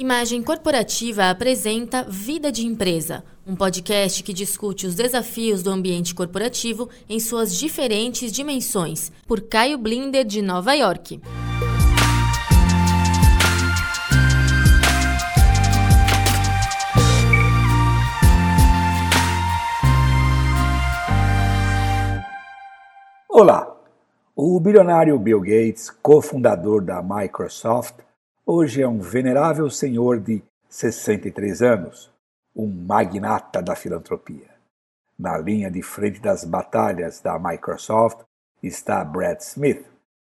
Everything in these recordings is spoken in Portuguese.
Imagem Corporativa apresenta Vida de Empresa, um podcast que discute os desafios do ambiente corporativo em suas diferentes dimensões, por Caio Blinder, de Nova York. Olá! O bilionário Bill Gates, cofundador da Microsoft, Hoje é um venerável senhor de 63 anos, um magnata da filantropia. Na linha de frente das batalhas da Microsoft está Brad Smith,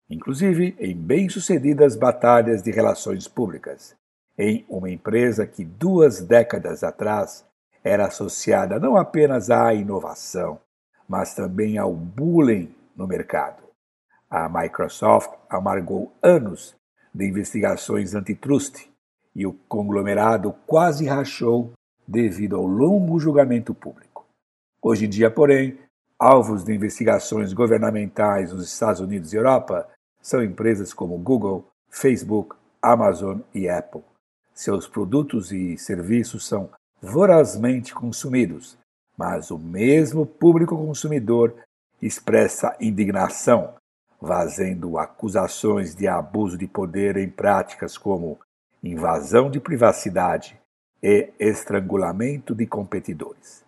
inclusive em bem-sucedidas batalhas de relações públicas, em uma empresa que duas décadas atrás era associada não apenas à inovação, mas também ao bullying no mercado. A Microsoft amargou anos de investigações antitrust e o conglomerado quase rachou devido ao longo julgamento público. Hoje em dia, porém, alvos de investigações governamentais nos Estados Unidos e Europa são empresas como Google, Facebook, Amazon e Apple. Seus produtos e serviços são vorazmente consumidos, mas o mesmo público consumidor expressa indignação fazendo acusações de abuso de poder em práticas como invasão de privacidade e estrangulamento de competidores.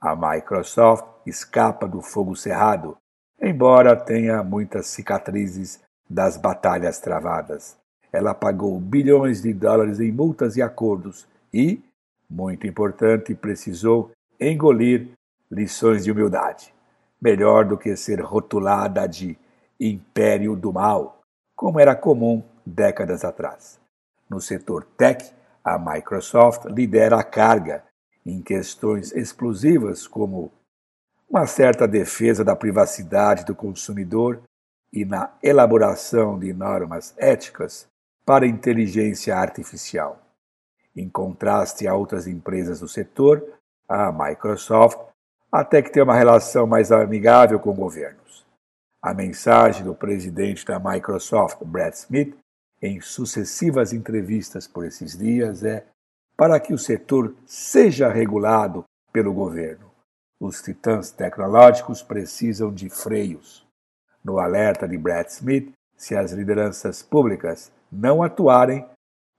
A Microsoft escapa do fogo cerrado, embora tenha muitas cicatrizes das batalhas travadas. Ela pagou bilhões de dólares em multas e acordos e, muito importante, precisou engolir lições de humildade. Melhor do que ser rotulada de império do mal, como era comum décadas atrás. No setor tech, a Microsoft lidera a carga em questões explosivas como uma certa defesa da privacidade do consumidor e na elaboração de normas éticas para inteligência artificial. Em contraste a outras empresas do setor, a Microsoft até que tem uma relação mais amigável com governos. A mensagem do presidente da Microsoft, Brad Smith, em sucessivas entrevistas por esses dias é para que o setor seja regulado pelo governo. Os titãs tecnológicos precisam de freios. No alerta de Brad Smith, se as lideranças públicas não atuarem,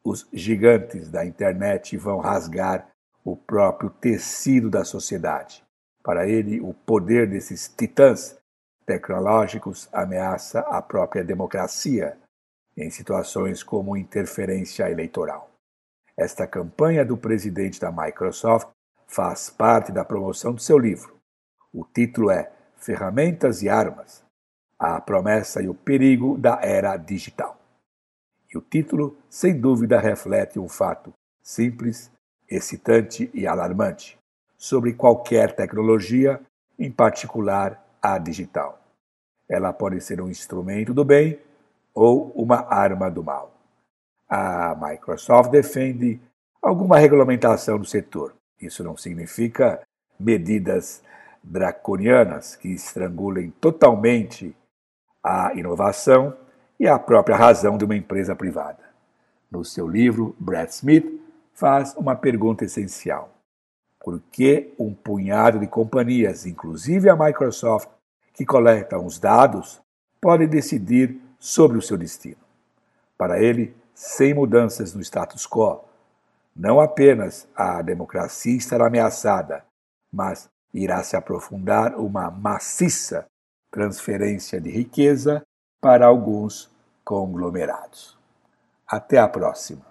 os gigantes da internet vão rasgar o próprio tecido da sociedade. Para ele, o poder desses titãs tecnológicos ameaça a própria democracia em situações como interferência eleitoral. Esta campanha do presidente da Microsoft faz parte da promoção do seu livro. O título é Ferramentas e Armas: A Promessa e o Perigo da Era Digital. E o título, sem dúvida, reflete um fato simples, excitante e alarmante sobre qualquer tecnologia, em particular a digital. Ela pode ser um instrumento do bem ou uma arma do mal. A Microsoft defende alguma regulamentação do setor. Isso não significa medidas draconianas que estrangulem totalmente a inovação e a própria razão de uma empresa privada. No seu livro, Brad Smith faz uma pergunta essencial: por que um punhado de companhias, inclusive a Microsoft, que coletam os dados, pode decidir sobre o seu destino? Para ele, sem mudanças no status quo, não apenas a democracia estará ameaçada, mas irá se aprofundar uma maciça transferência de riqueza para alguns conglomerados. Até a próxima.